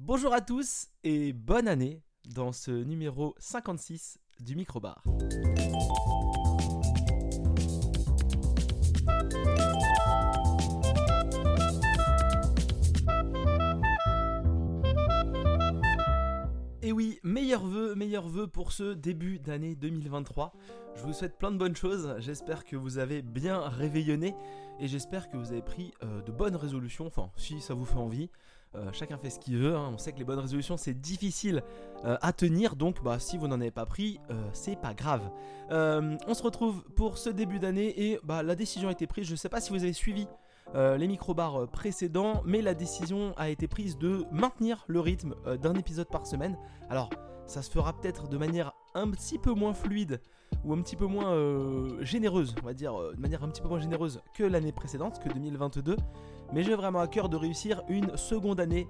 Bonjour à tous et bonne année dans ce numéro 56 du Microbar. Et oui, meilleurs vœux, meilleurs vœux pour ce début d'année 2023. Je vous souhaite plein de bonnes choses. J'espère que vous avez bien réveillonné et j'espère que vous avez pris euh, de bonnes résolutions. Enfin, si ça vous fait envie. Euh, chacun fait ce qu'il veut. hein. On sait que les bonnes résolutions c'est difficile euh, à tenir, donc bah, si vous n'en avez pas pris, euh, c'est pas grave. On se retrouve pour ce début d'année et bah, la décision a été prise. Je sais pas si vous avez suivi euh, les microbars précédents, mais la décision a été prise de maintenir le rythme d'un épisode par semaine. Alors, ça se fera peut-être de manière un petit peu moins fluide ou un petit peu moins généreuse, on va dire, de manière un petit peu moins généreuse que l'année précédente, que 2022. Mais j'ai vraiment à cœur de réussir une seconde année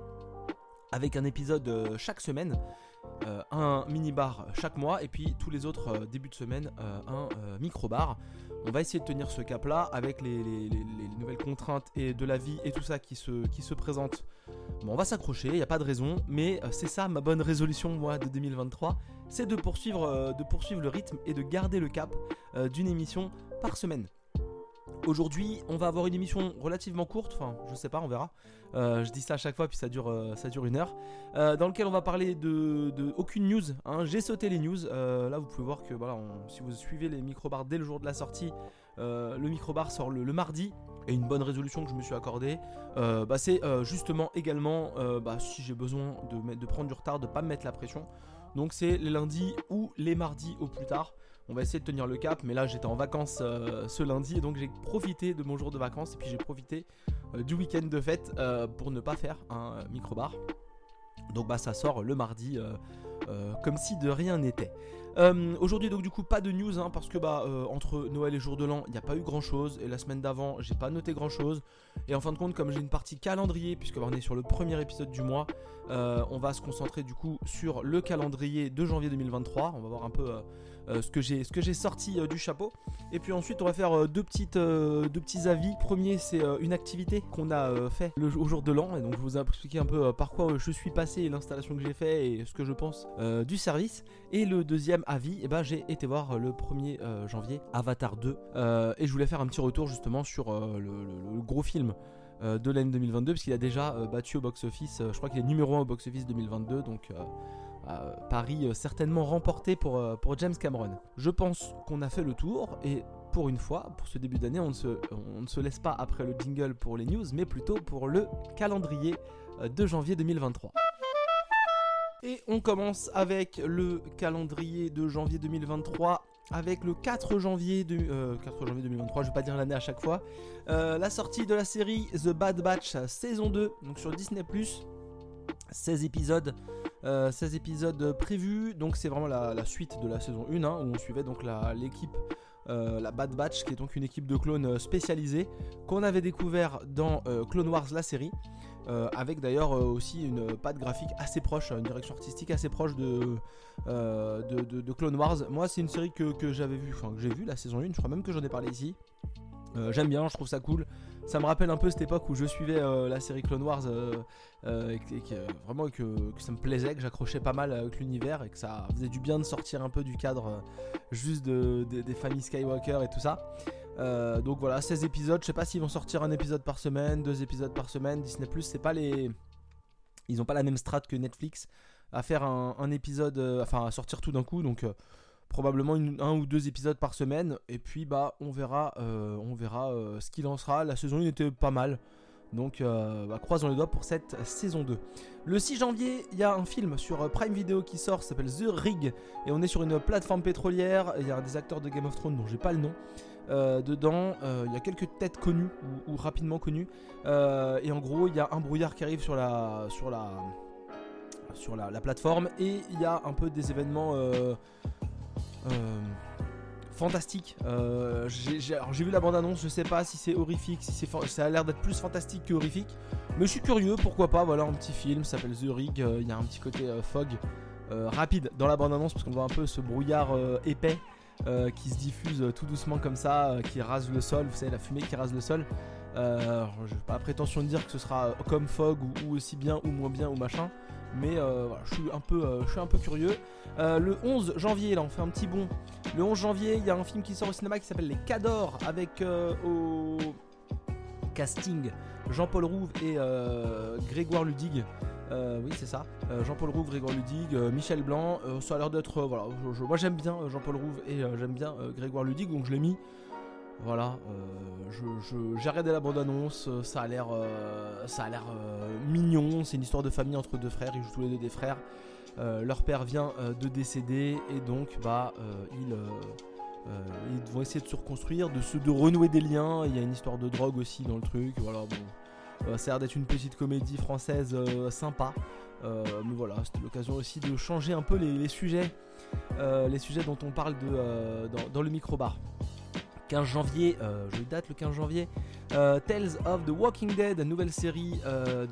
avec un épisode euh, chaque semaine, euh, un mini-bar chaque mois, et puis tous les autres euh, débuts de semaine, un micro-bar. On va essayer de tenir ce cap-là avec les, les- les- les nouvelles contraintes et de la vie et tout ça qui se, qui. Bon, on va s'accrocher, il n'y a pas de raison, mais c'est ça ma bonne résolution, moi, de 2023, c'est de poursuivre, le rythme et de garder le cap d'une émission par semaine. Aujourd'hui, on va avoir une émission relativement courte, enfin, je sais pas, on verra. Euh, je dis ça à chaque fois, puis ça dure, euh, ça dure une heure. Euh, dans lequel on va parler de, de aucune news. hein. J'ai sauté les news. Là, vous pouvez voir que voilà, si vous suivez les microbars dès le jour de la sortie, le microbar sort le, mardi. Et une bonne résolution que je me suis accordée, bah, c'est justement également, bah, si j'ai besoin de, de prendre du retard, de pas me mettre la pression. Donc c'est les lundis ou les mardis au plus tard. On va essayer de tenir le cap, mais là j'étais en vacances euh, ce lundi et donc j'ai profité de mon jour de vacances et puis j'ai profité euh, du week-end de fête euh, pour ne pas faire un microbar. Donc bah ça sort le mardi comme si de rien n'était. Aujourd'hui donc du coup pas de news hein, parce que bah entre Noël et jour de l'an il n'y a pas eu grand chose et la semaine d'avant j'ai pas noté grand chose et en fin de compte comme j'ai une partie calendrier puisque bah, on est sur le premier épisode du mois on va se concentrer du coup sur le calendrier de janvier 2023 on va voir un peu ce que j'ai ce que j'ai sorti euh, du chapeau. Et puis ensuite on va faire euh, deux petites euh, deux petits avis. Premier c'est euh, une activité qu'on a euh, fait le, au jour de l'an. Et donc je vous ai expliqué un peu euh, par quoi euh, je suis passé l'installation que j'ai fait et ce que je pense euh, du service. Et le deuxième avis et ben j'ai été voir euh, le 1er euh, janvier Avatar 2 euh, et je voulais faire un petit retour justement sur euh, le, gros film. euh, de l'année 2022 puisqu'il a déjà euh, battu au box-office euh, je crois qu'il est numéro 1 au box-office 2022 donc euh, euh, euh, certainement remporté pour, euh, pour James Cameron. Je pense qu'on a fait le tour et pour une fois, pour ce début d'année, on, ne se- on ne se laisse pas après le jingle pour les news, mais plutôt pour le calendrier euh, de janvier 2023. Et on commence avec le calendrier de janvier 2023 avec le 4 janvier, de, euh, 4 janvier 2023, je vais pas dire l'année à chaque fois, euh, la sortie de la série The Bad Batch saison 2, donc sur Disney ⁇ 16 épisodes, euh, 16 épisodes prévus, donc c'est vraiment la, la suite de la saison 1, hein, où on suivait donc la- l'équipe, euh, la Bad Batch, qui est donc une équipe de clones spécialisés, qu'on avait découvert dans Clone Wars la série, euh, avec d'ailleurs euh, aussi une patte graphique assez proche, une direction artistique assez proche de, euh, de, Clone Wars. Moi c'est une série que, que j'avais vue, enfin que j'ai vue la saison 1, je crois même que j'en ai parlé ici. J'aime bien, je trouve ça cool. Ça me rappelle un peu cette époque où je suivais la série Clone Wars et que, vraiment que, ça me plaisait, que j'accrochais pas mal avec l'univers et que ça faisait du bien de sortir un peu du cadre juste de- de- des familles Skywalker et tout ça. Euh, donc voilà, 16 épisodes. Je sais pas s'ils vont sortir un épisode par semaine, deux épisodes par semaine. Disney Plus, c'est pas les. Ils ont pas la même strat que Netflix à faire un, épisode, euh, enfin à sortir tout d'un coup. Donc euh, probablement un ou deux épisodes par semaine. Et puis bah on verra, on verra ce qu'il en sera. La saison 1 était pas mal. Donc bah, croisons les doigts pour cette saison 2. Le 6 janvier, il y a un film sur Prime Video qui sort, s'appelle The Rig. Et on est sur une plateforme pétrolière. Il y a des acteurs de Game of Thrones dont j'ai pas le nom. Euh, dedans, euh, il y a quelques têtes connues ou, rapidement connues. Euh, et en gros, il y a un brouillard qui arrive sur la, sur la, sur la, la plateforme. Et il y a un peu des événements fantastiques. J'ai vu la bande-annonce, je sais pas si c'est horrifique, si c'est ça a l'air d'être plus fantastique que horrifique. Mais je suis curieux, pourquoi pas. Voilà, un petit film, s'appelle The Rig. Il y a un petit côté fog rapide dans la bande-annonce parce qu'on voit un peu ce brouillard épais euh, qui se diffuse euh, tout doucement comme ça, euh, qui rase le sol, vous savez, la fumée qui rase le sol. Alors, j'ai pas prétention de dire que ce sera comme Fog ou, aussi bien ou moins bien ou machin, Mais voilà, je suis un peu, je suis un peu curieux. le 11 janvier, là, on fait un petit bond. Le 11 janvier, il y a un film qui sort au cinéma qui s'appelle Les Cadors avec au casting Jean-Paul Rouve et Grégoire Ludig. Euh, oui, c'est ça. Euh, Jean-Paul Rouve, Grégoire Ludig, euh, Michel Blanc. ça a l'air d'être. voilà, moi j'aime bien Jean-Paul Rouve et j'aime bien Grégoire Ludig, donc je l'ai mis. Voilà, j'ai regardé la bande-annonce, ça a l'air, ça a l'air mignon. C'est une histoire de famille entre deux frères. Ils jouent tous les deux des frères. leur père vient de décéder et donc bah ils, ils vont essayer de se reconstruire, de se de renouer des liens. Il y a une histoire de drogue aussi dans le truc. Voilà, bon ça a l'air d'être une petite comédie française euh, sympa. Euh, mais voilà, c'était l'occasion aussi de changer un peu les, sujets, les sujets dont on parle dans, le micro-bar. 15 janvier, je date le 15 janvier, Tales of the Walking Dead, nouvelle série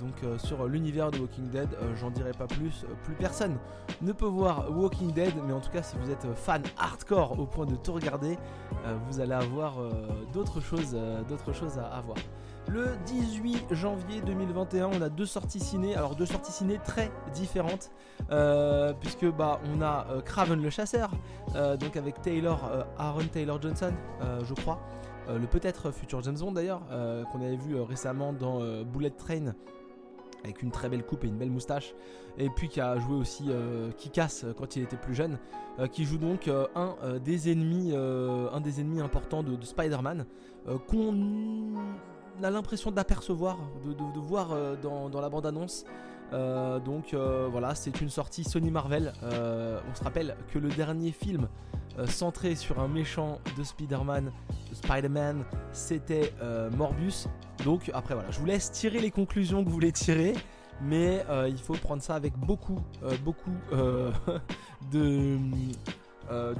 donc sur l'univers de Walking Dead. J'en dirai pas plus, plus personne ne peut voir Walking Dead, mais en tout cas si vous êtes fan hardcore au point de tout regarder, vous allez avoir d'autres choses, à voir. Le 18 janvier 2021, on a deux sorties ciné. Alors deux sorties ciné très différentes, euh, puisque bah on a euh, Craven le chasseur, euh, donc avec Taylor Aaron Taylor Johnson, je crois, le peut-être futur James d'ailleurs, qu'on avait vu récemment dans Bullet Train avec une très belle coupe et une belle moustache, et puis qui a joué aussi qui casse quand il était plus jeune, qui joue donc un des ennemis, un des ennemis importants de, de Spider-Man, qu'on on a l'impression d'apercevoir, de, voir euh, dans, la bande-annonce. Euh, donc euh, voilà, c'est une sortie Sony Marvel. on se rappelle que le dernier film centré sur un méchant de Spider-Man, Spider-Man, c'était Morbus. Donc après voilà, je vous laisse tirer les conclusions que vous voulez tirer. Mais il faut prendre ça avec beaucoup, beaucoup de,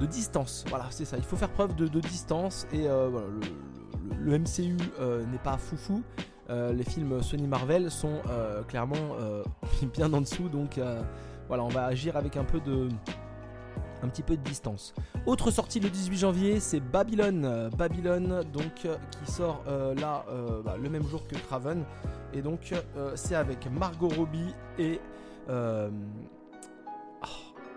distance. Voilà, c'est ça. Il faut faire preuve de, distance. Et voilà, le MCU euh, n'est pas foufou. Euh, les films Sony Marvel sont euh, clairement bien en dessous, donc voilà, on va agir avec un peu de, un petit peu de distance. Autre sortie le 18 janvier, c'est Babylon. Babylon, donc qui sort là bah, le même jour que Craven. Et donc c'est avec Margot Robbie et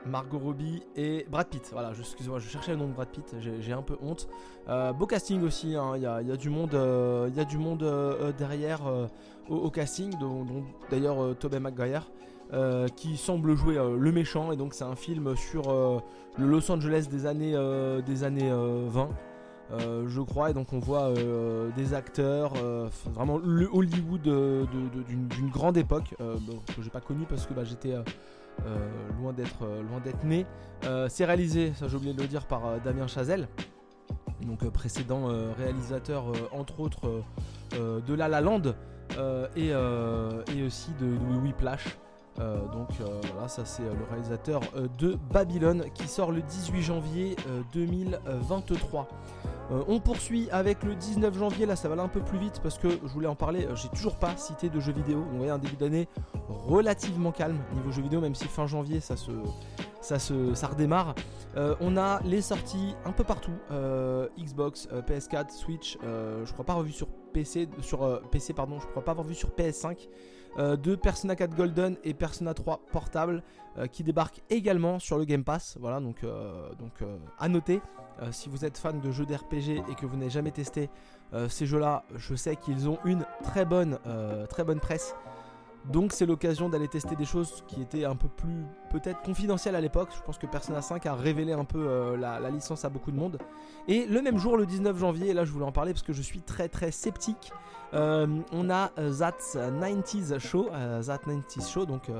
Margot Robbie et Brad Pitt. Voilà, excusez-moi, je cherchais le nom de Brad Pitt, j'ai un peu honte. Euh, beau casting aussi, hein, il y, a, du monde, euh, euh, derrière au, casting, dont, d'ailleurs Tobey Maguire. qui semble jouer le méchant et donc c'est un film sur le Los Angeles des années, des années 20 je crois et donc on voit des acteurs vraiment le Hollywood d'une grande époque que j'ai pas connu parce que bah, j'étais loin d'être euh, loin d'être né. Euh, c'est réalisé, ça j'ai oublié de le dire, par Damien Chazelle, donc précédent réalisateur entre autres de La La Land et, et, aussi de, de Whiplash. Donc voilà, ça c'est le réalisateur de Babylone qui sort le 18 janvier 2023. Euh, on poursuit avec le 19 janvier, là ça va aller un peu plus vite parce que je voulais en parler, euh, j'ai toujours pas cité de jeux vidéo. On voyez un début d'année relativement calme niveau jeux vidéo, même si fin janvier ça se, ça se, ça redémarre. Euh, on a les sorties un peu partout, Xbox, PS4, Switch. je crois pas revu sur PC, sur PC pardon, je crois pas avoir vu sur PS5. De Persona 4 Golden et Persona 3 portable qui débarquent également sur le Game Pass. Voilà, donc, donc à noter. Euh, si vous êtes fan de jeux d'RPG et que vous n'avez jamais testé euh, ces jeux-là, je sais qu'ils ont une très bonne, euh, très bonne presse. Donc c'est l'occasion d'aller tester des choses qui étaient un peu plus peut-être confidentielles à l'époque. Je pense que Persona 5 a révélé un peu la, licence à beaucoup de monde. Et le même jour, le 19 janvier, et là je voulais en parler parce que je suis très très sceptique, on a That 90s Show, That 90s Show, donc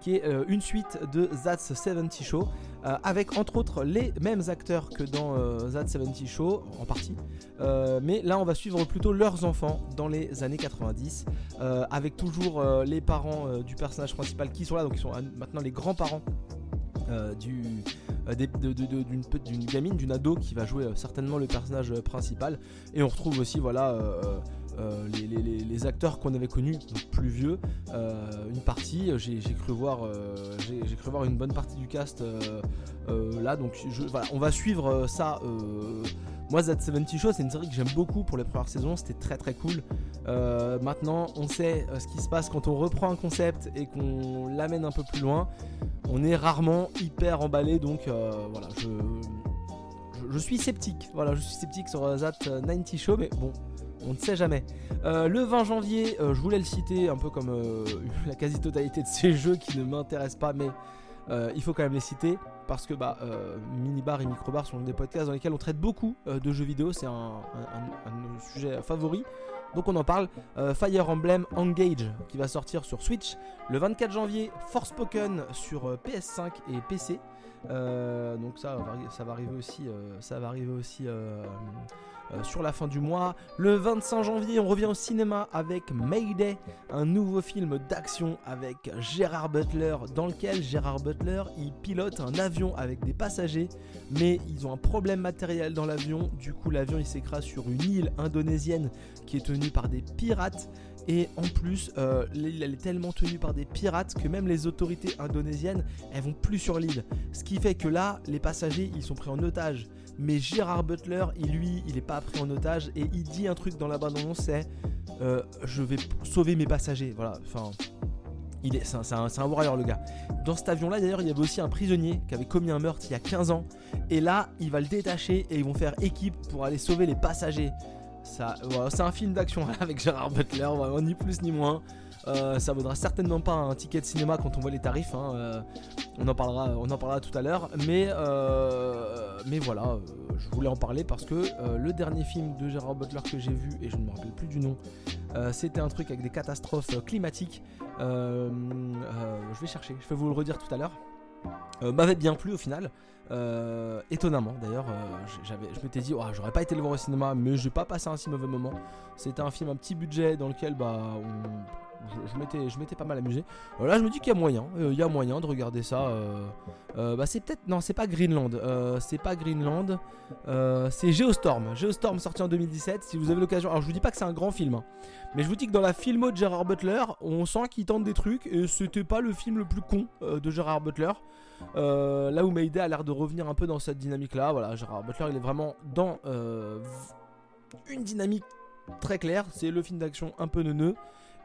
qui est euh, une suite de That's 70 Show, euh, avec entre autres les mêmes acteurs que dans euh, That's 70 Show, en partie. mais là, on va suivre plutôt leurs enfants dans les années 90, avec toujours les parents du personnage principal qui sont là, donc ils sont maintenant les grands-parents. d'une gamine, d'une ado qui va jouer certainement le personnage principal. Et on retrouve aussi voilà les, acteurs qu'on avait connus, plus vieux, une partie. J'ai cru voir, cru voir une bonne partie du cast là, donc on va suivre ça. moi, That 70 Show, c'est une série que j'aime beaucoup pour les premières saisons, c'était très très cool. maintenant, on sait ce qui se passe quand on reprend un concept et qu'on l'amène un peu plus loin. On est rarement hyper emballé, donc voilà, je, suis sceptique. Voilà, je suis sceptique sur That 90 Show, mais bon, on ne sait jamais. Euh, le 20 janvier, euh, je voulais le citer un peu comme euh, la quasi-totalité de ces jeux qui ne m'intéressent pas, mais il faut quand même les citer parce que bah, Minibar et Microbar sont des podcasts dans lesquels on traite beaucoup de jeux vidéo, c'est un, sujet favori. Donc on en parle. Fire Emblem Engage qui va sortir sur Switch. Le 24 janvier, Forspoken sur PS5 et PC. donc ça va arriver aussi, ça va arriver aussi euh, sur la fin du mois. Le 25 janvier, on revient au cinéma avec Mayday, un nouveau film d'action avec Gérard Butler, dans lequel Gérard Butler il pilote un avion avec des passagers, mais ils ont un problème matériel dans l'avion. Du coup, l'avion il s'écrase sur une île indonésienne qui est tenue par des pirates. Et en plus, euh, l'île elle est tellement tenue par des pirates que même les autorités indonésiennes, elles vont plus sur l'île. Ce qui fait que là, les passagers, ils sont pris en otage. Mais Gérard Butler, il, lui, il est pas pris en otage et il dit un truc dans la bande-annonce, c'est euh, je vais sauver mes passagers. Voilà, enfin, il est, c'est un, warrior le gars. Dans cet avion-là, d'ailleurs, il y avait aussi un prisonnier qui avait commis un meurtre il y a 15 ans. Et là, il va le détacher et ils vont faire équipe pour aller sauver les passagers. Ça, voilà, c'est un film d'action avec Gérard Butler, vraiment ni plus ni moins. Euh, ça vaudra certainement pas un ticket de cinéma quand on voit les tarifs. Hein, euh, on, en parlera, on tout à l'heure. Mais, euh, mais voilà, je voulais en parler parce que le dernier film de Gérard Butler que j'ai vu, et je ne me rappelle plus du nom, c'était un truc avec des catastrophes climatiques. je vais chercher, je vais vous le redire tout à l'heure. m'avait bien plu au final. Étonnamment d'ailleurs, j'avais, je m'étais dit, j'aurais pas été le voir au cinéma, mais j'ai pas passé un si mauvais moment. C'était un film à petit budget dans lequel bah, on, je, m'étais pas mal amusé. Euh, là, je me dis qu'il y a moyen, euh, il y a moyen de regarder ça. Euh, bah, c'est peut-être non, c'est pas Greenland, c'est pas Greenland, c'est Geostorm. Geostorm sorti en 2017. Si vous avez l'occasion, alors je vous dis pas que c'est un grand film, hein, mais je vous dis que dans la filmo de Gerard Butler, on sent qu'il tente des trucs et c'était pas le film le plus con de Gerard Butler. Là où Mayday a l'air de revenir un peu dans cette dynamique là. Voilà, Gerard Butler, il est vraiment dans une dynamique très claire. C'est le film d'action un peu neuneux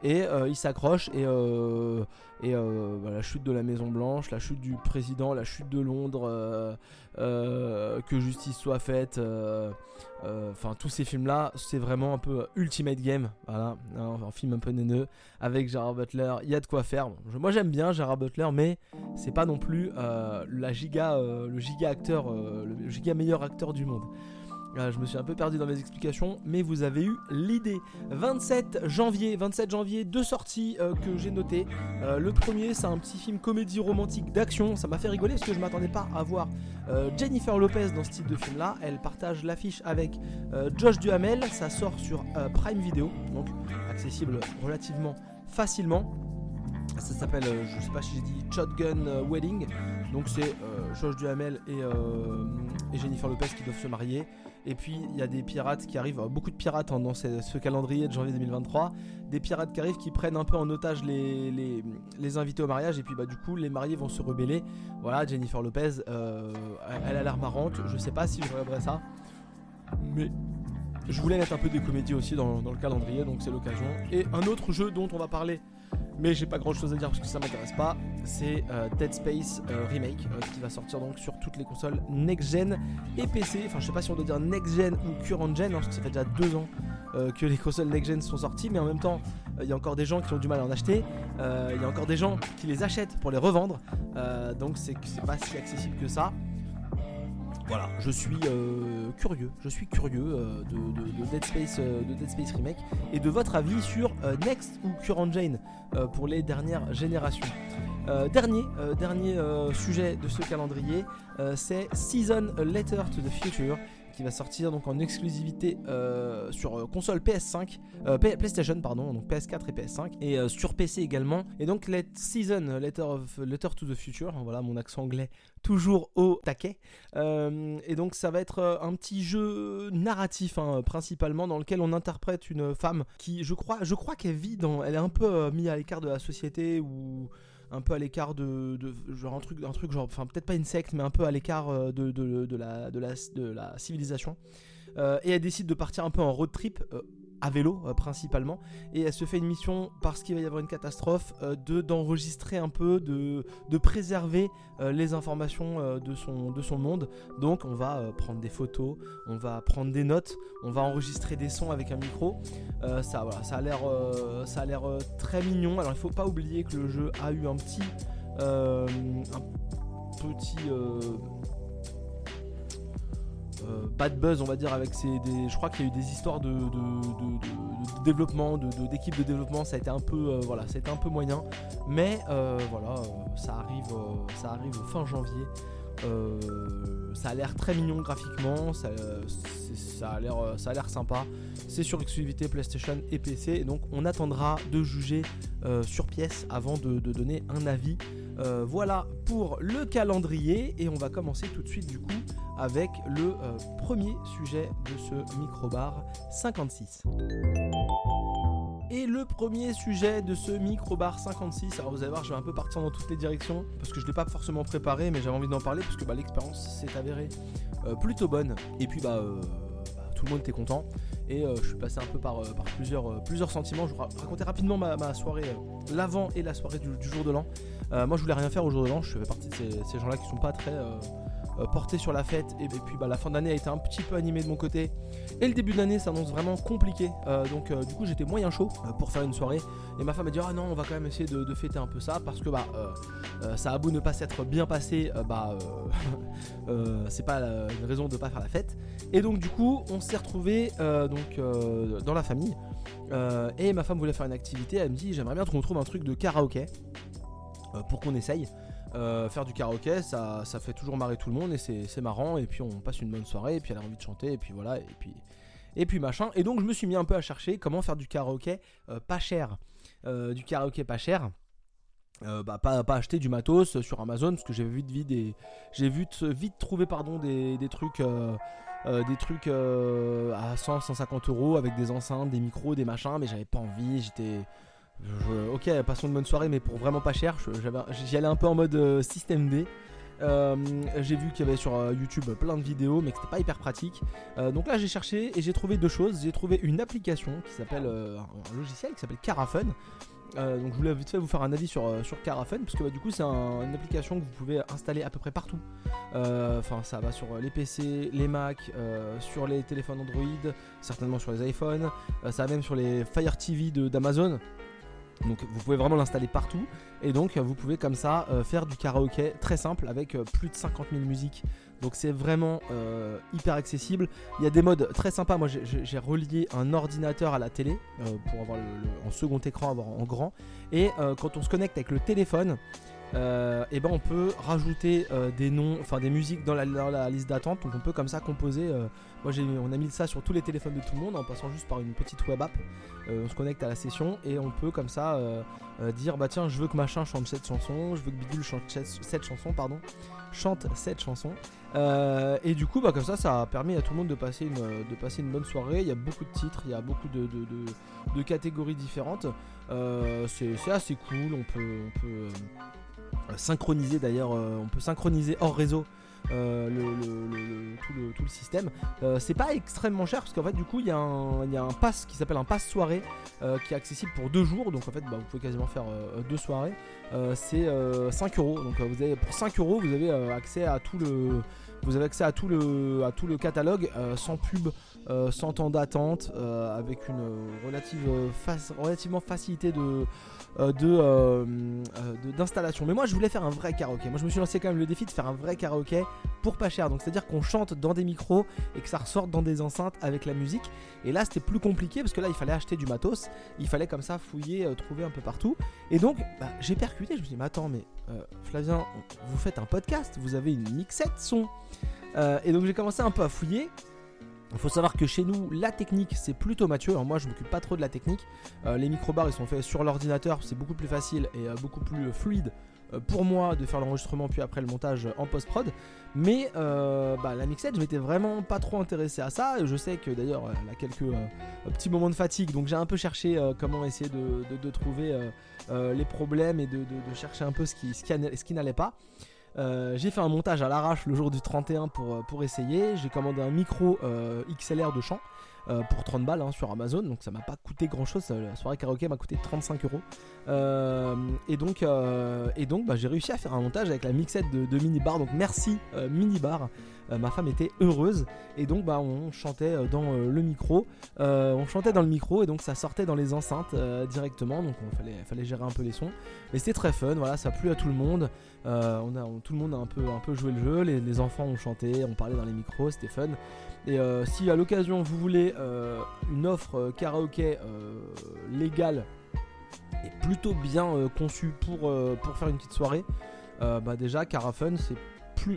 et euh, il s'accroche et, euh, et euh, bah, la chute de la Maison Blanche, la chute du président, la chute de Londres, que justice soit faite, enfin tous ces films là, c'est vraiment un peu Ultimate Game, voilà, un, film un peu néneux avec Gerard Butler, il y a de quoi faire. Moi j'aime bien Gerard Butler, mais c'est pas non plus la giga, le giga acteur, le giga meilleur acteur du monde. Ah, je me suis un peu perdu dans mes explications, mais vous avez eu l'idée. 27 janvier, 27 janvier, deux sorties euh, que j'ai notées. Euh, le premier, c'est un petit film comédie romantique d'action. Ça m'a fait rigoler parce que je m'attendais pas à voir euh, Jennifer Lopez dans ce type de film-là. Elle partage l'affiche avec Josh Duhamel. Ça sort sur Prime Video, donc accessible relativement facilement. Ça s'appelle, je sais pas si j'ai dit Shotgun Wedding. Donc c'est Josh Duhamel et Jennifer Lopez qui doivent se marier. Et puis il y a des pirates qui arrivent, beaucoup de pirates hein, dans ce, calendrier de janvier 2023, des pirates qui arrivent qui prennent un peu en otage les, invités au mariage. Et puis bah du coup les mariés vont se rebeller. Voilà, Jennifer Lopez, euh, elle a l'air marrante, je sais pas si je regarderai ça, mais je voulais mettre un peu des comédies aussi dans le calendrier, donc c'est l'occasion. Et un autre jeu dont on va parler mais j'ai pas grand chose à dire parce que ça m'intéresse pas. C'est euh, Dead Space euh, Remake euh, qui va sortir donc sur toutes les consoles next-gen et PC. Enfin, je sais pas si on doit dire next-gen ou current-gen, hein, parce que ça fait déjà deux ans que les consoles next-gen sont sorties, mais en même temps, il y a encore des gens qui ont du mal à en acheter. Il y a encore des gens qui les achètent pour les revendre. donc, c'est pas si accessible que ça voilà, je suis euh, curieux, je suis curieux euh, de, Dead Space, euh, de Dead Space Remake et de votre avis sur Next ou Current Jane pour les dernières générations. dernier dernier sujet de ce calendrier, c'est Season Letter to the Future qui va sortir donc en exclusivité sur console PS5, PlayStation pardon, donc PS4 et PS5 et sur PC également. Et donc Let Season Letter of Letter to the Future, voilà mon accent anglais toujours au taquet. et donc ça va être un petit jeu narratif hein, principalement dans lequel on interprète une femme qui je crois je crois qu'elle vit dans elle est un peu mise à l'écart de la société ou un peu à l'écart de, genre un truc un truc genre enfin peut-être pas une secte mais un peu à l'écart euh, de, de, la, de, la, de la civilisation. Euh, et elle décide de partir un peu en road trip euh, à vélo euh, principalement. Et elle se fait une mission parce qu'il va y avoir une catastrophe euh, de d'enregistrer un peu de, préserver euh, les informations de, son, de son monde. Donc on va prendre des photos on va prendre des notes on va enregistrer des sons avec un micro. Ça voilà ça a l'air ça a l'air très mignon. Alors il faut pas oublier que le jeu a eu un petit un petit bad buzz, on va dire, avec ces. Des, je crois qu'il y a eu des histoires de, de, développement, d'équipe de, développement. Ça a été un peu, euh, voilà, ça a un peu moyen, mais euh, voilà, ça arrive fin janvier. Ça a l'air très mignon graphiquement, ça, a l'air, ça a l'air sympa. C'est sur exclusivité PlayStation et PC, donc on attendra de juger sur pièce avant de, donner un avis. voilà pour le calendrier et on va commencer tout de suite du coup avec le euh, premier sujet de ce microbar 56. Et le premier sujet de ce microbar 56, alors vous allez voir, je vais un peu partir dans toutes les directions parce que je ne l'ai pas forcément préparé, mais j'avais envie d'en parler parce que bah, l'expérience s'est avérée euh, plutôt bonne. Et puis bah, euh, bah, tout le monde était content. Et je suis passé un peu par, plusieurs, sentiments. Je vais raconter rapidement ma, soirée, l'avant et la soirée du, jour de l'an. moi je voulais rien faire au jour de l'an, je fais partie de ces, ces gens-là qui sont pas très euh, porté sur la fête. Et, puis bah, la fin d'année a été un petit peu animée de mon côté. Et le début d'année s'annonce vraiment compliqué. Euh, donc euh, du coup j'étais moyen chaud pour faire une soirée. Et ma femme a dit ah non on va quand même essayer de, fêter un peu ça parce que bah ça a beau ne pas s'être bien passé, bah c'est pas une raison de pas faire la fête. Et donc du coup on s'est retrouvé donc dans la famille. et ma femme voulait faire une activité. Elle me dit j'aimerais bien qu'on trouve un truc de karaoké pour qu'on essaye. Euh, faire du karaoké, ça, ça, fait toujours marrer tout le monde et c'est marrant. Et puis on passe une bonne soirée, et puis elle a envie de chanter, et puis voilà, et puis, et puis machin. Et donc je me suis mis un peu à chercher comment faire du karaoké euh, pas cher. Euh, du karaoké pas cher. bah, pas, pas, acheter du matos sur Amazon parce que j'ai vite, vite, j'ai vite, vite trouvé pardon, des, des trucs, des trucs à 100, 150 euros avec des enceintes, des micros, des machins, mais j'avais pas envie, j'étais ok, passons une bonne soirée, mais pour vraiment pas cher, j'y allais un peu en mode euh, système D. Euh, j'ai vu qu'il y avait sur euh, YouTube plein de vidéos, mais que c'était pas hyper pratique. donc là, j'ai cherché et j'ai trouvé deux choses. J'ai trouvé une application qui s'appelle un logiciel qui s'appelle Carafun. donc je voulais vite fait vous faire un avis sur, Carafun parce que bah, du coup c'est une application que vous pouvez installer à peu près partout. Enfin ça va sur les PC, les Mac, sur les téléphones Android, certainement sur les iPhones, ça va même sur les Fire TV d'Amazon. Donc vous pouvez vraiment l'installer partout et donc vous pouvez comme ça euh, faire du karaoké très simple avec euh, plus de 50 000 musiques. Donc c'est vraiment euh, hyper accessible. Il y a des modes très sympas. Moi j'ai relié un ordinateur à la télé pour avoir en second écran, avoir en grand. Et quand on se connecte avec le téléphone, euh, eh ben on peut rajouter euh, des noms, enfin des musiques dans la, liste d'attente. Donc on peut comme ça composer. Euh, moi j'ai, on a mis ça sur tous les téléphones de tout le monde en passant juste par une petite web app. on se connecte à la session et on peut comme ça dire bah tiens je veux que machin chante cette chanson, je veux que Bidule chante cette chanson, pardon, chante cette chanson. et du coup bah comme ça ça a permis à tout le monde de passer une, bonne soirée. Il y a beaucoup de titres, il y a beaucoup de, catégories différentes. c'est, assez cool. On peut, synchroniser d'ailleurs, euh, on peut synchroniser hors réseau euh, le, système. c'est pas extrêmement cher parce qu'en fait du coup il y, a un pass qui s'appelle un pass soirée qui est accessible pour deux jours donc en fait bah, vous pouvez quasiment faire deux soirées. c'est 5 euros donc vous avez pour 5 euros vous avez accès à tout le vous avez accès à tout le, tout le catalogue sans pub, sans temps d'attente, avec une relative, relativement facilité euh, euh, de, d'installation. Mais moi je voulais faire un vrai karaoké. Moi je me suis lancé quand même le défi de faire un vrai karaoké pour pas cher. Donc c'est à dire qu'on chante dans des micros et que ça ressorte dans des enceintes avec la musique. Et là c'était plus compliqué parce que là il fallait acheter du matos. Il fallait comme ça fouiller, euh, trouver un peu partout. Et donc bah, j'ai percuté. Je me suis dit mais attends mais Flavien vous faites un podcast, vous avez une mixette son. et donc j'ai commencé un peu à fouiller. Il faut savoir que chez nous, la technique, c'est plutôt Mathieu. Alors moi, je m'occupe pas trop de la technique. Euh, les microbars, ils sont faits sur l'ordinateur. C'est beaucoup plus facile et euh, beaucoup plus fluide euh, pour moi de faire l'enregistrement puis après le montage en post-prod. Mais bah, la mixette, je m'étais vraiment pas trop intéressé à ça. Je sais que d'ailleurs, elle a quelques petits moments de fatigue. Donc j'ai un peu cherché comment essayer de, trouver les problèmes et de, chercher un peu ce qui, ce qui n'allait pas. Euh, j'ai fait un montage à l'arrache le jour du 31 pour, euh, pour essayer. J'ai commandé un micro euh, XLR de chant pour 30 balles hein, sur Amazon. Donc ça m'a pas coûté grand chose. La soirée karaoké m'a coûté 35 euros. et donc, et donc bah, j'ai réussi à faire un montage avec la mixette de, de Minibar. Donc merci Minibar. Euh, ma femme était heureuse et donc bah on chantait euh, dans euh, le micro, on chantait dans le micro et donc ça sortait dans les enceintes directement donc il fallait, gérer un peu les sons mais c'était très fun voilà ça a plu à tout le monde on tout le monde a un peu, un peu joué le jeu les, enfants ont chanté on parlait dans les micros c'était fun et si à l'occasion vous voulez une offre karaoké légale et plutôt bien conçue pour, pour faire une petite soirée bah déjà Carafun c'est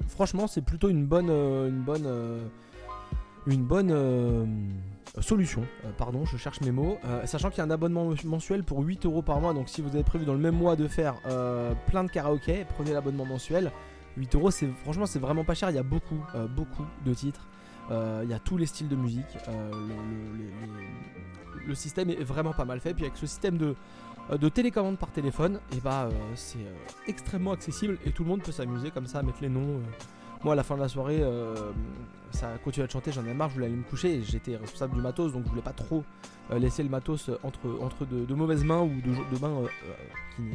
franchement, c'est plutôt une bonne, euh, une bonne, euh, une bonne euh, solution. pardon, je cherche mes mots. sachant qu'il y a un abonnement mensuel pour 8 euros par mois. Donc, si vous avez prévu dans le même mois de faire plein de karaoké, prenez l'abonnement mensuel. 8 euros, c'est franchement, c'est vraiment pas cher. Il y a beaucoup, beaucoup de titres. Il y a tous les styles de musique. le, système est vraiment pas mal fait. Puis avec ce système de euh, de télécommande par téléphone, et bah euh, c'est euh, extrêmement accessible et tout le monde peut s'amuser comme ça à mettre les noms. Moi à la fin de la soirée, ça a continué à chanter, j'en ai marre, je voulais aller me coucher j'étais responsable du matos donc je voulais pas trop laisser le matos entre, entre de, mauvaises mains ou de, de mains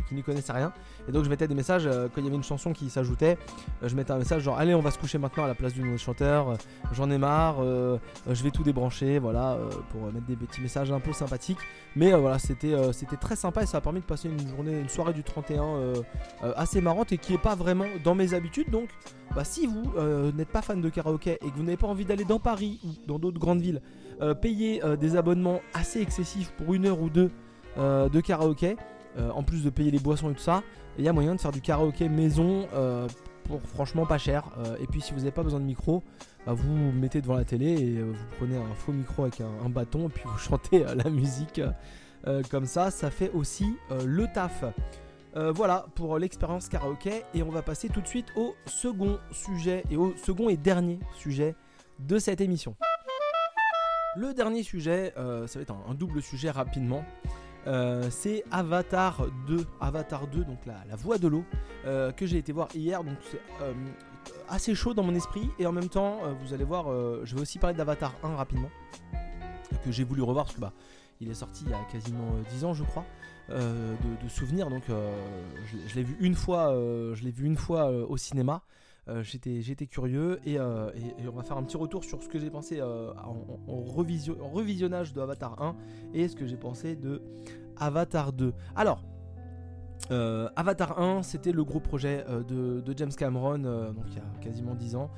qui, n'y connaissaient rien. Et donc je mettais des messages quand il y avait une chanson qui s'ajoutait, je mettais un message genre allez on va se coucher maintenant à la place du nouveau chanteur, j'en ai marre, je vais tout débrancher, voilà, pour mettre des petits messages un peu sympathiques. Mais voilà, c'était c'était très sympa et ça a permis de passer une journée, une soirée du 31 assez marrante et qui est pas vraiment dans mes habitudes. Donc bah, si vous n'êtes pas fan de karaoké et que vous n'avez pas envie d'aller dans Paris ou dans d'autres grandes villes, payer des abonnements assez excessifs pour une heure ou deux de karaoké, en plus de payer les boissons et tout ça, il y a moyen de faire du karaoké maison pour franchement pas cher. et puis si vous n'avez pas besoin de micro, bah, vous mettez devant la télé et vous prenez un faux micro avec un, bâton et puis vous chantez la musique comme ça. Ça fait aussi le taf. Voilà pour l'expérience karaoké et on va passer tout de suite au second sujet et au second et dernier sujet de cette émission. Le dernier sujet, ça va être un double sujet rapidement. Euh, c'est Avatar 2, Avatar 2, donc la, voix de l'eau, euh, que j'ai été voir hier. Donc c'est euh, assez chaud dans mon esprit. Et en même temps, vous allez voir, je vais aussi parler d'Avatar 1 rapidement, que j'ai voulu revoir parce que bah, il est sorti il y a quasiment 10 ans, je crois. De, souvenirs. Donc je, l'ai vu une fois je l'ai vu une fois au cinéma. J'étais curieux et, on va faire un petit retour sur ce que j'ai pensé en, revisionnage de Avatar 1 et ce que j'ai pensé de Avatar 2. Alors, euh, Avatar 1, c'était le gros projet euh, de, James Cameron, euh, donc il y a quasiment 10 ans,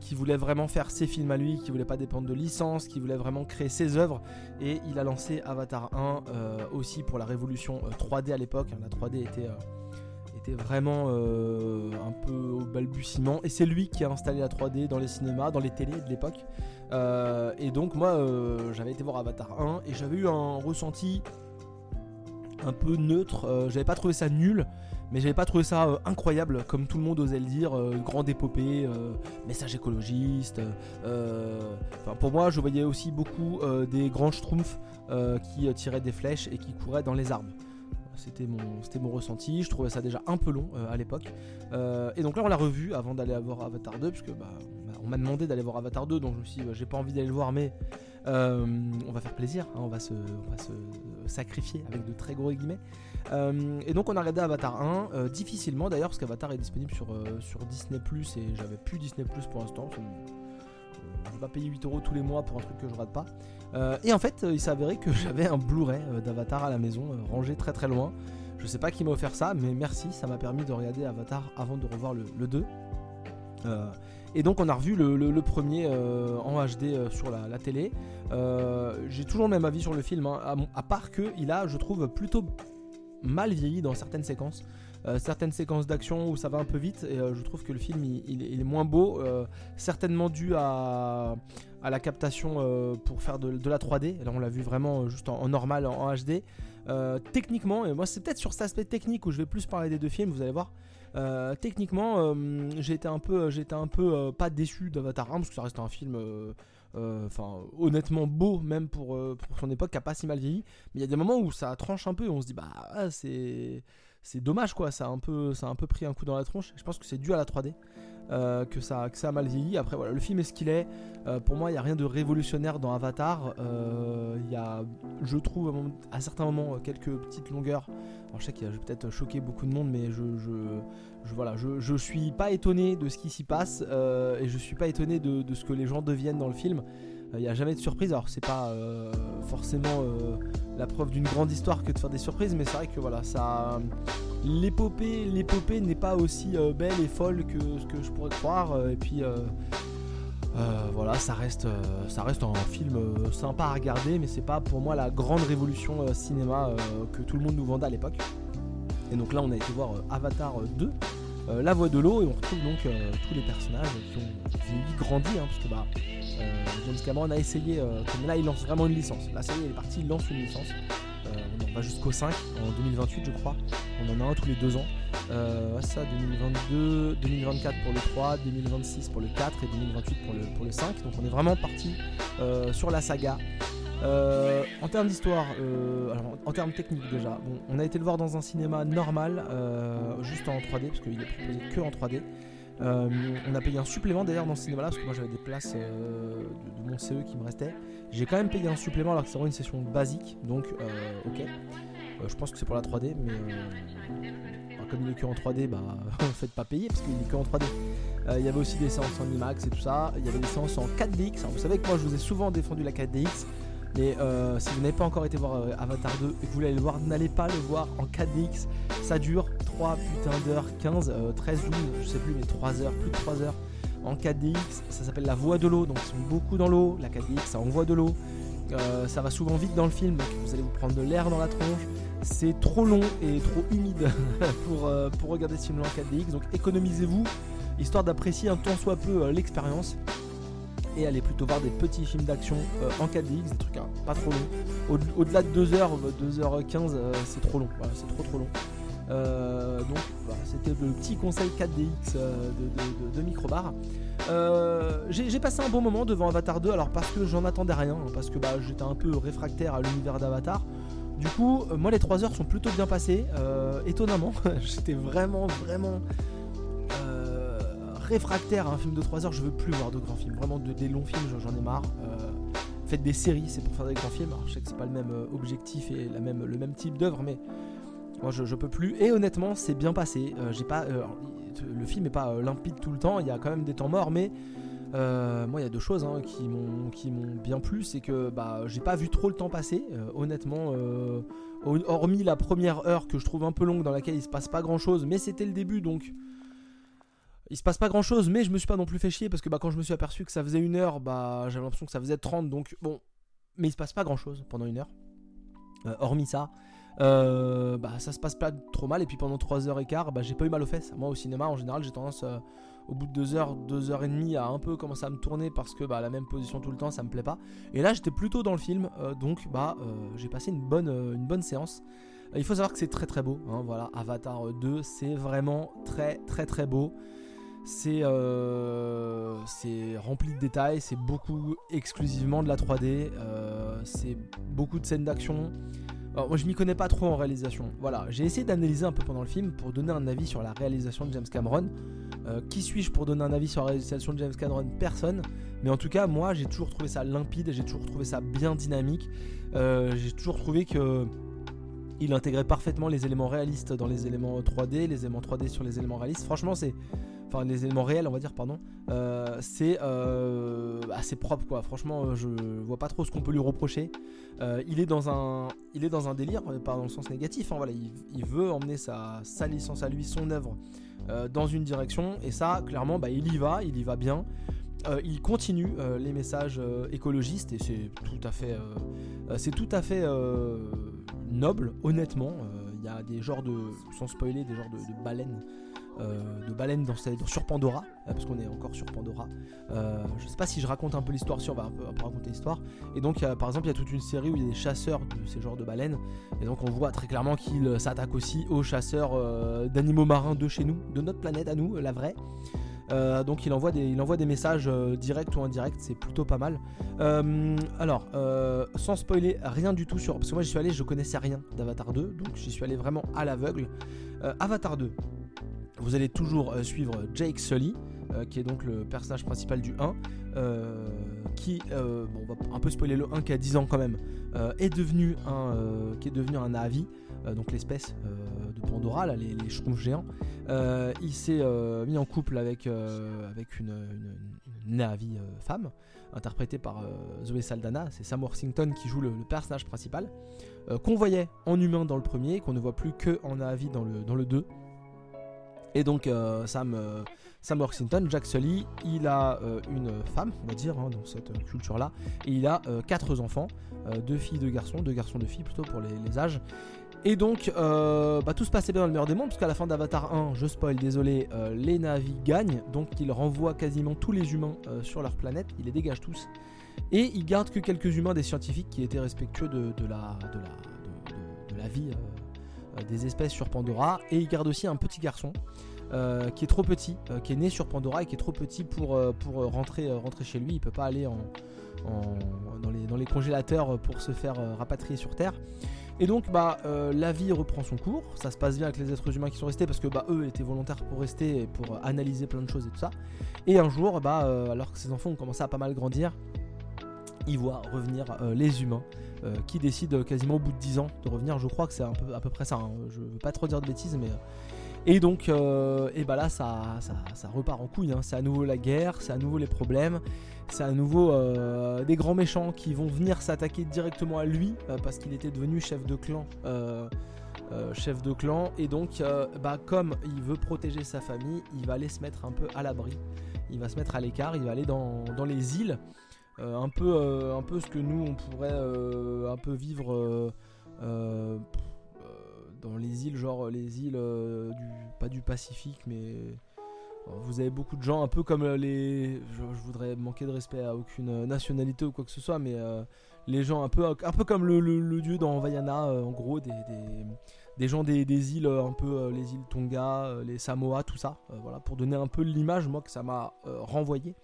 qui voulait vraiment faire ses films à lui, qui voulait pas dépendre de licence, qui voulait vraiment créer ses œuvres. Et il a lancé Avatar 1 aussi pour la révolution 3D à l'époque. La 3D était, était vraiment un peu au balbutiement. Et c'est lui qui a installé la 3D dans les cinémas, dans les télés de l'époque. et donc moi, j'avais été voir Avatar 1 et j'avais eu un ressenti un peu neutre. Euh, j'avais pas trouvé ça nul, mais j'avais pas trouvé ça euh, incroyable, comme tout le monde osait le dire. Euh, grande épopée, message écologiste. pour moi, je voyais aussi beaucoup des grands schtroumpfs qui tiraient des flèches et qui couraient dans les arbres. C'était mon, ressenti. Je trouvais ça déjà un peu long à l'époque. et donc là, on l'a revu avant d'aller voir Avatar 2, puisque bah, on m'a demandé d'aller voir Avatar 2, donc je me suis dit, bah, j'ai pas envie d'aller le voir, mais euh, on va faire plaisir, hein, on, va se, sacrifier avec de très gros guillemets. Euh, et donc on a regardé Avatar 1, euh, difficilement d'ailleurs, parce qu'Avatar est disponible sur, sur Disney Plus et j'avais plus Disney Plus pour l'instant. Je vais pas payer 8 euros tous les mois pour un truc que je rate pas. et en fait, il s'est avéré que j'avais un Blu-ray d'Avatar à la maison, rangé très très loin. Je sais pas qui m'a offert ça, mais merci, ça m'a permis de regarder Avatar avant de revoir le, le 2. Et donc on a revu le, premier euh, en HD euh, sur la, télé. Euh, j'ai toujours le même avis sur le film, hein, à, part qu'il a, je trouve, plutôt mal vieilli dans certaines séquences. certaines séquences d'action où ça va un peu vite et je trouve que le film il, est moins beau, certainement dû à, à la captation pour faire de, la 3D. Là on l'a vu vraiment juste en, normal, en, HD. techniquement, et moi c'est peut-être sur cet aspect technique où je vais plus parler des deux films, vous allez voir. techniquement, j'ai été un peu, j'étais un peu pas déçu d'Avatar 1 parce que ça reste un film euh, honnêtement beau même pour, euh, pour, son époque qui a pas si mal vieilli. Mais il y a des moments où ça tranche un peu et on se dit bah ah, c'est c'est dommage quoi. Ça a un peu ça a un peu pris un coup dans la tronche. Je pense que c'est dû à la 3D euh, que, ça, ça a mal vieilli. Après, voilà, le film est ce qu'il est. pour moi, il n'y a rien de révolutionnaire dans Avatar. Il y a, je trouve, à certains moments, quelques petites longueurs. Je sais qu'il a peut-être choqué beaucoup de monde, mais je, je, je, suis pas étonné de ce qui s'y passe euh, et je suis pas étonné de, ce que les gens deviennent dans le film. Il n'y a jamais de surprise. Alors c'est pas euh, forcément euh, la preuve d'une grande histoire que de faire des surprises, mais c'est vrai que voilà, l'épopée, l'épopée n'est pas aussi belle et folle que ce que je pourrais croire. et puis voilà, ça reste, ça reste un film sympa à regarder, mais c'est pas pour moi la grande révolution cinéma que tout le monde nous vendait à l'époque. Et donc là, on a été voir Avatar 2, euh, la voix de l'eau et on retrouve donc euh, tous les personnages qui ont grandi, hein, parce que bah, euh, James Cameron a essayé, là il lance vraiment une licence. Là ça y est, il est parti, il lance une licence. on va jusqu'au 5 en 2028 je crois. On en a un tous les deux ans. ça 2022, 2024 pour le 3, 2026 pour le 4 et 2028 pour le, pour le 5. Donc on est vraiment parti sur la saga. Euh, en termes d'histoire, euh, en termes techniques déjà, bon, on a été le voir dans un cinéma normal, euh, juste en 3D, parce qu'il est proposé que en 3D. on a payé un supplément d'ailleurs dans ce cinéma-là, parce que moi j'avais des places de, mon CE qui me restaient. J'ai quand même payé un supplément alors que c'est vraiment une session basique, donc ok. je pense que c'est pour la 3D, mais comme il est que en 3D, bah faites pas payer parce qu'il est que en 3D. Il y avait aussi des séances en IMAX et tout ça. Il y avait des séances en 4DX. vous savez que moi je vous ai souvent défendu la 4DX. Mais euh, si vous n'avez pas encore été voir euh, Avatar 2 et que vous voulez le voir, n'allez pas le voir en 4DX. Ça dure 3 putain d'heures, 15, 13, 12, je sais plus, mais 3 heures, plus de 3 heures en 4DX. Ça s'appelle la voie de l'eau, donc ils sont beaucoup dans l'eau. La 4DX, ça envoie de l'eau. Euh, ça va souvent vite dans le film, donc vous allez vous prendre de l'air dans la tronche. C'est trop long et trop humide pour, pour regarder ce film en 4DX, donc économisez-vous, histoire d'apprécier un tant soit peu l'expérience et aller plutôt voir des petits films d'action euh, en 4DX, des trucs hein, pas trop longs. Au-delà de 2h, 2h15, euh, c'est trop long. C'est trop trop long. Euh, donc voilà, c'était le petit conseil 4DX de, de, Microbar. j'ai passé un bon moment devant Avatar 2, alors parce que j'en attendais rien, hein, parce que bah, j'étais un peu réfractaire à l'univers d'Avatar. Du coup, moi les 3 heures sont plutôt bien passées, étonnamment. j'étais vraiment, vraiment réfractaire à un film de 3 heures, je veux plus voir de grands films. Vraiment de, des longs films, j'en ai marre. Euh, faites des séries, c'est pour faire des grands films. Alors, je sais que c'est pas le même euh, objectif et le même type d'œuvre, mais moi je, peux plus. Et honnêtement, c'est bien passé. Euh, j'ai pas, le film est pas limpide tout le temps, il y a quand même des temps morts, mais moi il y a deux choses hein, qui m'ont qui m'ont bien plu, c'est que bah j'ai pas vu trop le temps passer. honnêtement, hormis la première heure que je trouve un peu longue dans laquelle il se passe pas grand chose, mais c'était le début donc il se passe pas grand chose, mais je me suis pas non plus fait chier parce que bah, quand je me suis aperçu que ça faisait une heure, bah, j'avais l'impression que ça faisait 30, donc bon, mais il se passe pas grand chose pendant une heure. Euh, hormis ça, euh, bah, ça se passe pas trop mal, et puis pendant 3 heures et quart, bah, j'ai pas eu mal aux fesses. Moi au cinéma en général, j'ai tendance euh, au bout de 2 heures, 2 heures et demie à un peu commencer à me tourner parce que bah, la même position tout le temps, ça me plaît pas. Et là j'étais plutôt dans le film, donc bah, j'ai passé une bonne, une bonne séance. Il faut savoir que c'est très très beau, hein, voilà, Avatar 2, c'est vraiment très très très beau. Euh, c'est rempli de détails, c'est beaucoup exclusivement de la 3D, euh, c'est beaucoup de scènes d'action. moi je m'y connais pas trop en réalisation. Voilà, j'ai essayé d'analyser un peu pendant le film pour donner un avis sur la réalisation de James Cameron. Euh, qui suis-je pour donner un avis sur la réalisation de James Cameron? Personne. Mais en tout cas, moi j'ai toujours trouvé ça limpide, j'ai toujours trouvé ça bien dynamique. j'ai toujours trouvé que il intégrait parfaitement les éléments réalistes dans les éléments 3D, les éléments 3D sur les éléments réalistes. Franchement, c'est enfin les éléments réels on va dire pardon euh, c'est euh, assez propre quoi. Franchement euh, je vois pas trop ce qu'on peut lui reprocher. Il est dans un il est dans un délire pas dans le sens négatif hein, il, veut emmener sa, sa licence à lui son œuvre dans une direction. Et ça clairement bah, il y va il y va bien. Il continue les messages écologistes. Et c'est tout à fait c'est tout à fait noble honnêtement y a des genres de, sans spoiler, des genres de, baleines. de baleines dans, sur Pandora, parce qu'on est encore sur Pandora. je sais pas si je raconte un peu l'histoire, si on va raconter l'histoire. Et donc, par exemple, il y a toute une série où il y a des chasseurs de ces genres de baleines. Et donc, on voit très clairement qu'ils s'attaquent aussi aux chasseurs d'animaux marins de chez nous, de notre planète à nous, la vraie. Euh, donc il envoie des, il envoie des messages euh, directs ou indirects, c'est plutôt pas mal. Euh, alors, sans spoiler rien du tout sur... Parce que moi j'y suis allé, je connaissais rien d'Avatar 2, donc j'y suis allé vraiment à l'aveugle. Avatar 2, vous allez toujours suivre Jake Sully, qui est donc le personnage principal du 1, qui, bon, on va un peu spoiler le 1 qui a 10 ans quand même, est devenu un, qui est devenu un Navi, donc l'espèce de Pandora, les, les géants. Euh, il s'est euh, mis en couple avec, euh, avec une, Navi femme, interprétée par Zoé Saldana. C'est Sam Worthington qui joue le, personnage principal, qu'on voyait en humain dans le premier, qu'on ne voit plus que en Navi dans le, dans le 2. Et donc Sam, Sam Worthington, Jack Sully, il a une femme, on va dire, hein, dans cette culture-là, et il a quatre enfants, deux filles, deux garçons, deux garçons, deux filles plutôt pour les, les âges. Et donc, euh, bah, tout se passait bien dans le meilleur des mondes, puisqu'à la fin d'Avatar 1, je spoil, désolé, euh, les Navi gagnent, donc ils renvoient quasiment tous les humains euh, sur leur planète, ils les dégagent tous, et ils gardent que quelques humains des scientifiques qui étaient respectueux de, la, vie des espèces sur Pandora, et ils gardent aussi un petit garçon. qui est trop petit, qui est né sur Pandora et qui est trop petit pour, rentrer, chez lui. Il peut pas aller dans, les, congélateurs pour se faire rapatrier sur Terre. Et donc bah euh, la vie reprend son cours, ça se passe bien avec les êtres humains qui sont restés parce que bah eux étaient volontaires pour rester et pour analyser plein de choses et tout ça. Et un jour bah euh, alors que ces enfants ont commencé à pas mal grandir, ils voient revenir euh, les humains qui décident quasiment au bout de 10 ans de revenir. Je crois que c'est à peu près ça. Hein. Je veux pas trop dire de bêtises mais et donc, et bah là, ça, ça, repart en couille. Hein. C'est à nouveau la guerre, c'est à nouveau les problèmes c'est à nouveau euh, des grands méchants qui vont venir s'attaquer directement à lui euh, parce qu'il était devenu chef de clan. Euh, chef de clan et donc bah, comme il veut protéger sa famille il va aller se mettre un peu à l'abri il va se mettre à l'écart il va aller dans, les îles un peu un peu ce que nous on pourrait un peu vivre dans les îles genre les îles du pas du Pacifique mais vous avez beaucoup de gens, un peu comme euh, les. Je, voudrais manquer de respect à aucune euh, nationalité ou quoi que ce soit, mais euh, les gens un peu, un peu comme le, dieu dans Vaiana, en gros, des, des, gens des, des, îles, un peu les îles Tonga, les Samoa, tout ça. voilà, pour donner un peu l'image, moi, que ça m'a renvoyé.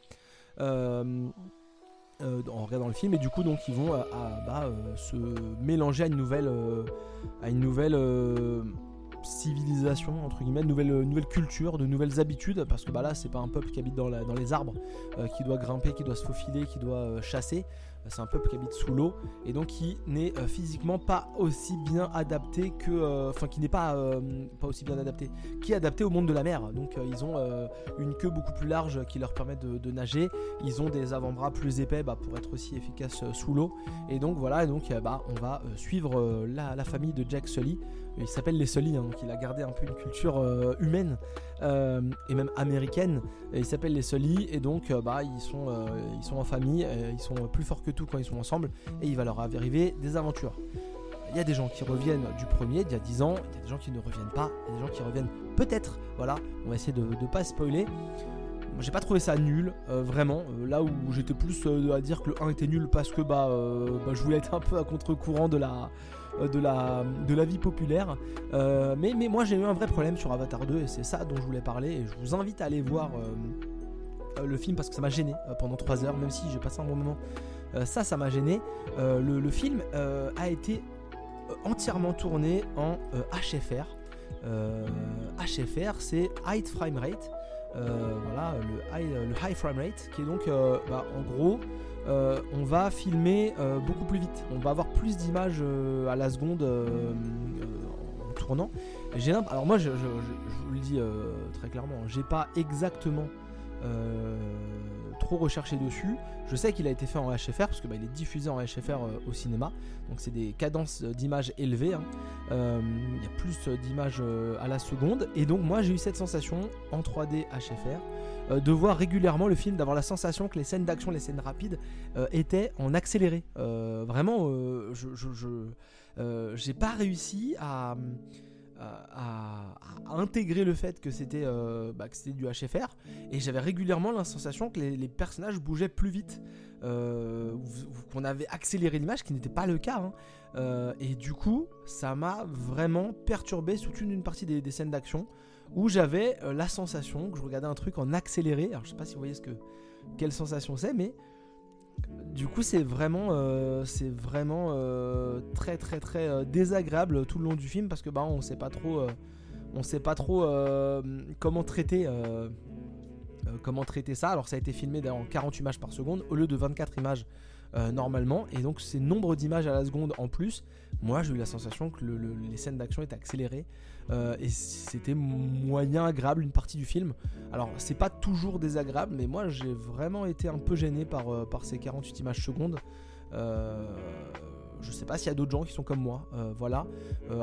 En regardant le film et du coup donc ils vont bah, se mélanger à une nouvelle à une nouvelle civilisation, entre guillemets, nouvelle, euh, nouvelle culture, de nouvelles habitudes, parce que bah là, c'est pas un peuple qui habite dans, dans les arbres, euh, qui doit grimper, qui doit se faufiler, qui doit euh, chasser. C'est un peuple qui habite sous l'eau et donc qui n'est physiquement pas aussi bien adapté que. Enfin, qui n'est pas, pas aussi bien adapté, qui est adapté au monde de la mer. Donc, ils ont une queue beaucoup plus large qui leur permet de, nager. Ils ont des avant-bras plus épais bah, pour être aussi efficaces sous l'eau. Et donc, voilà, et donc, bah, on va suivre la, la famille de Jack Sully il s'appelle les Sully, hein, donc il a gardé un peu une culture euh, humaine euh, et même américaine. il s'appelle les Sully et donc euh, bah, ils, sont, en famille, ils sont plus forts que tout quand ils sont ensemble et il va leur arriver des aventures. Il y a des gens qui reviennent du premier, d'il y a 10 ans, il y a des gens qui ne reviennent pas, il y a des gens qui reviennent peut-être. Voilà, on va essayer de ne pas spoiler. J'ai pas trouvé ça nul, vraiment. là où j'étais plus à dire que le 1 était nul parce que bah, bah, je voulais être un peu à contre-courant de la, de, la, de la vie populaire. Euh, mais, moi j'ai eu un vrai problème sur Avatar 2 et c'est ça dont je voulais parler. Et je vous invite à aller voir euh, le film parce que ça m'a gêné pendant 3 heures, même si j'ai passé un bon moment. ça, ça m'a gêné. Le, film a été entièrement tourné en HFR. HFR, c'est High Frame Rate. voilà, le high, le high frame rate, qui est donc bah, en gros euh, on va filmer euh, beaucoup plus vite. On va avoir plus d'images euh, à la seconde en tournant. Alors moi, je, vous le dis très clairement, j'ai pas exactement trop recherché dessus. Je sais qu'il a été fait en HFR parce que bah, il est diffusé en HFR au cinéma. Donc c'est des cadences d'images élevées. Hein. Il y a plus d'images à la seconde. Et donc moi j'ai eu cette sensation en 3D HFR euh, de voir régulièrement le film, d'avoir la sensation que les scènes d'action, les scènes rapides euh, étaient en accéléré. Euh, vraiment, je, j'ai pas réussi à intégrer le fait que c'était bah, du HFR et j'avais régulièrement la sensation que les, personnages bougeaient plus vite, qu'on avait accéléré l'image, qui n'était pas le cas. Hein. et du coup, ça m'a vraiment perturbé sous une, partie des, scènes d'action où j'avais la sensation que je regardais un truc en accéléré. Alors je sais pas si vous voyez ce que quelle sensation c'est, mais du coup c'est vraiment, euh, c'est vraiment euh, très très très euh, désagréable tout le long du film parce que bah on sait pas trop, on sait pas trop comment traiter. comment traiter ça Alors ça a été filmé en 48 images par seconde au lieu de 24 images normalement et donc ces nombres d'images à la seconde en plus moi j'ai eu la sensation que les scènes d'action étaient accélérées euh, et c'était moyen agréable une partie du film. Alors c'est pas toujours désagréable, mais moi j'ai vraiment été un peu gêné par, euh, par ces 48 images secondes. Euh, je sais pas s'il y a d'autres gens qui sont comme moi, voilà.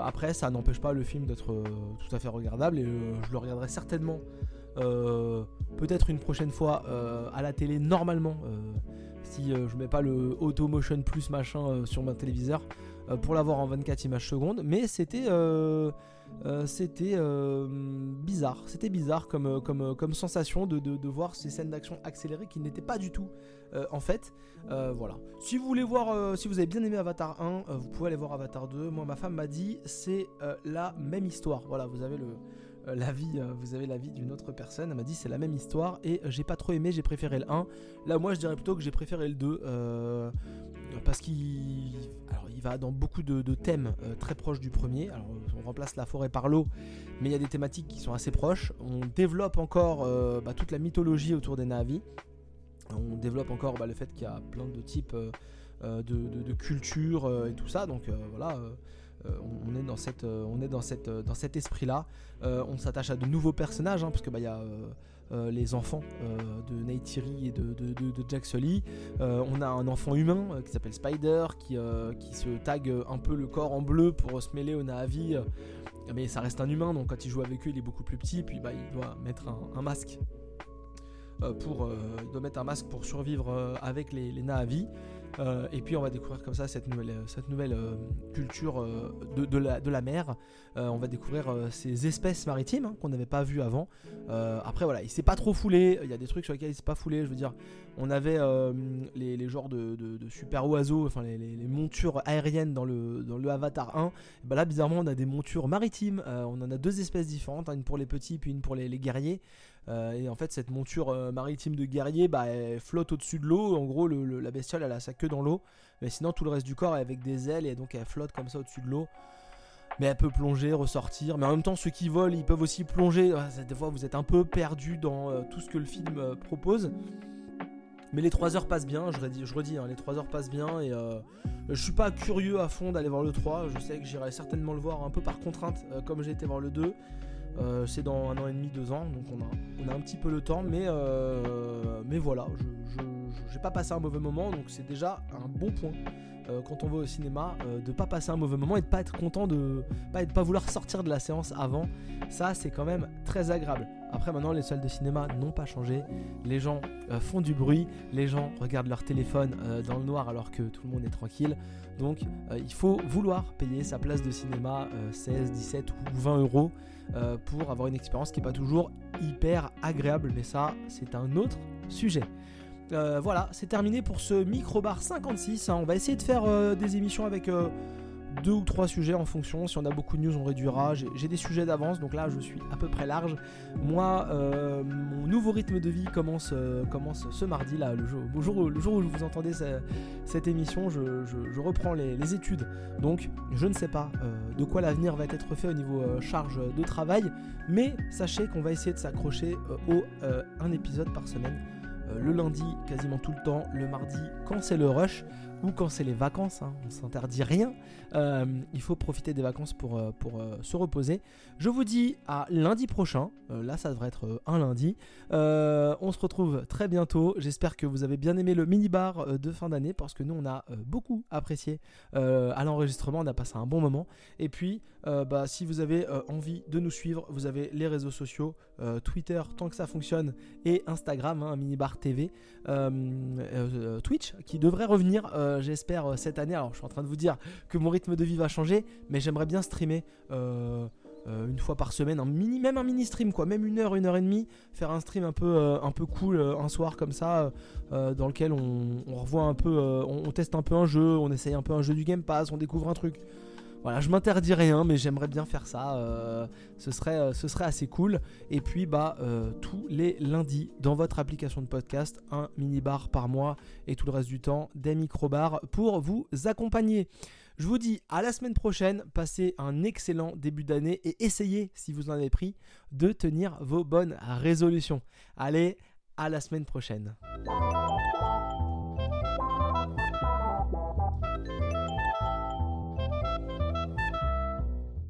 après ça n'empêche pas le film d'être tout à fait regardable et je le regarderai certainement peut-être une prochaine fois à la télé normalement si je mets pas le auto motion plus machin sur mon téléviseur pour l'avoir en 24 images secondes mais c'était euh, c'était euh, bizarre. C'était bizarre comme, euh, sensation de, voir ces scènes d'action accélérées qui n'étaient pas du tout en fait. voilà. Si vous voulez voir, si vous avez bien aimé Avatar 1, vous pouvez aller voir Avatar 2. Moi, ma femme m'a dit c'est la même histoire. Voilà, vous avez le. Vie vous avez l'avis d'une autre personne, elle m'a dit c'est la même histoire et j'ai pas trop aimé, j'ai préféré le 1. Là moi je dirais plutôt que j'ai préféré le 2 parce qu'il va dans beaucoup de, thèmes euh, très proches du premier. On remplace la forêt par l'eau, mais il y a des thématiques qui sont assez proches. On développe encore euh, bah, toute la mythologie autour des Navi. On développe encore bah, le fait qu'il y a plein de types euh, de, cultures et tout ça. Donc voilà. On est dans cette, on est dans cette, dans cet esprit-là. on s'attache à de nouveaux personnages, hein, parce que bah il y a euh, les enfants euh, de Neytiri et de, Jack Sully. Euh, on a un enfant humain qui s'appelle Spider qui, se tag un peu le corps en bleu pour se mêler au Navi. mais ça reste un humain, donc quand il joue avec eux, il est beaucoup plus petit, puis bah, il doit mettre un, masque. pour, il doit mettre un masque pour survivre avec les, les. Euh, et puis on va découvrir comme ça cette nouvelle, euh, cette nouvelle euh, culture de, la, de, la, mer. on va découvrir ces espèces maritimes hein, qu'on n'avait pas vues avant. après voilà, il s'est pas trop foulé. Il y a des trucs sur lesquels il s'est pas foulé. Je veux dire, on avait les, les, genres de, de, super oiseaux, enfin les, montures aériennes dans le, dans le Avatar 1. bah là bizarrement on a des montures maritimes. on en a deux espèces différentes, hein, une pour les petits puis une pour les, guerriers. Euh, et en fait, cette monture euh, maritime de guerrier, bah, elle flotte au-dessus de l'eau. En gros, la bestiole, elle a sa queue dans l'eau. Mais sinon, tout le reste du corps est avec des ailes et donc elle flotte comme ça au-dessus de l'eau. Mais elle peut plonger, ressortir. Mais en même temps, ceux qui volent, ils peuvent aussi plonger. Des fois, vous êtes un peu perdu dans euh, tout ce que le film propose. Mais les 3 heures passent bien, je redis, je redis hein, les 3 heures passent bien et je suis pas curieux à fond d'aller voir le 3. Je sais que j'irai certainement le voir un peu par contrainte, comme j'ai été voir le 2. Euh, c'est dans un an et demi, deux ans, donc on a, on a un petit peu le temps, mais, euh, mais voilà, je n'ai pas passé un mauvais moment, donc c'est déjà un bon point euh, quand on va au cinéma de pas passer un mauvais moment et de pas être content de pas pas vouloir sortir de la séance avant. Ça, c'est quand même très agréable. Après, maintenant, les salles de cinéma n'ont pas changé. Les gens font du bruit, les gens regardent leur téléphone dans le noir alors que tout le monde est tranquille. Donc, il faut vouloir payer sa place de cinéma 16, 17 ou 20 euros. Euh, pour avoir une expérience qui n'est pas toujours hyper agréable. Mais ça, c'est un autre sujet. Euh, voilà, c'est terminé pour ce microbar 56. Hein. On va essayer de faire euh, des émissions avec deux ou trois sujets en fonction. Si on a beaucoup de news, on réduira. J'ai des sujets d'avance, donc là je suis à peu près large. Moi, euh, mon nouveau rythme de vie commence, euh, commence ce mardi, là, le jour, le jour, où vous entendez cette émission, je, reprends les, études. Donc je ne sais pas euh, de quoi l'avenir va être fait au niveau charge de travail, mais sachez qu'on va essayer de s'accrocher au un épisode par semaine. le lundi quasiment tout le temps, le mardi quand c'est le rush ou quand c'est les vacances, hein, on s'interdit rien. Euh, il faut profiter des vacances pour, euh, pour euh, se reposer. Je vous dis à lundi prochain. là, ça devrait être un lundi. on se retrouve très bientôt. J'espère que vous avez bien aimé le mini-bar de fin d'année parce que nous, on a beaucoup apprécié à l'enregistrement. On a passé un bon moment. Et puis, bah, si vous avez envie de nous suivre, vous avez les réseaux sociaux, Twitter, tant que ça fonctionne, et Instagram, hein, mini-bar TV, Twitch, qui devrait revenir j'espère, cette année. Alors, je suis en train de vous dire que mon rythme de vie va changer, mais j'aimerais bien streamer. Euh, euh, une fois par semaine, un mini, même un mini stream quoi, même une heure, une heure et demie, faire un stream un peu, euh, un peu cool un soir comme ça, dans lequel on, revoit un peu, on, on, teste un peu un jeu, on essaye un peu un jeu du Game Pass, on découvre un truc. Voilà, je m'interdis rien, mais j'aimerais bien faire ça. ce, serait, ce serait assez cool. Et puis, bah, tous les lundis, dans votre application de podcast, un mini bar par mois et tout le reste du temps, des micro bars pour vous accompagner. Je vous dis à la semaine prochaine, passez un excellent début d'année et essayez, si vous en avez pris, de tenir vos bonnes résolutions. Allez, à la semaine prochaine.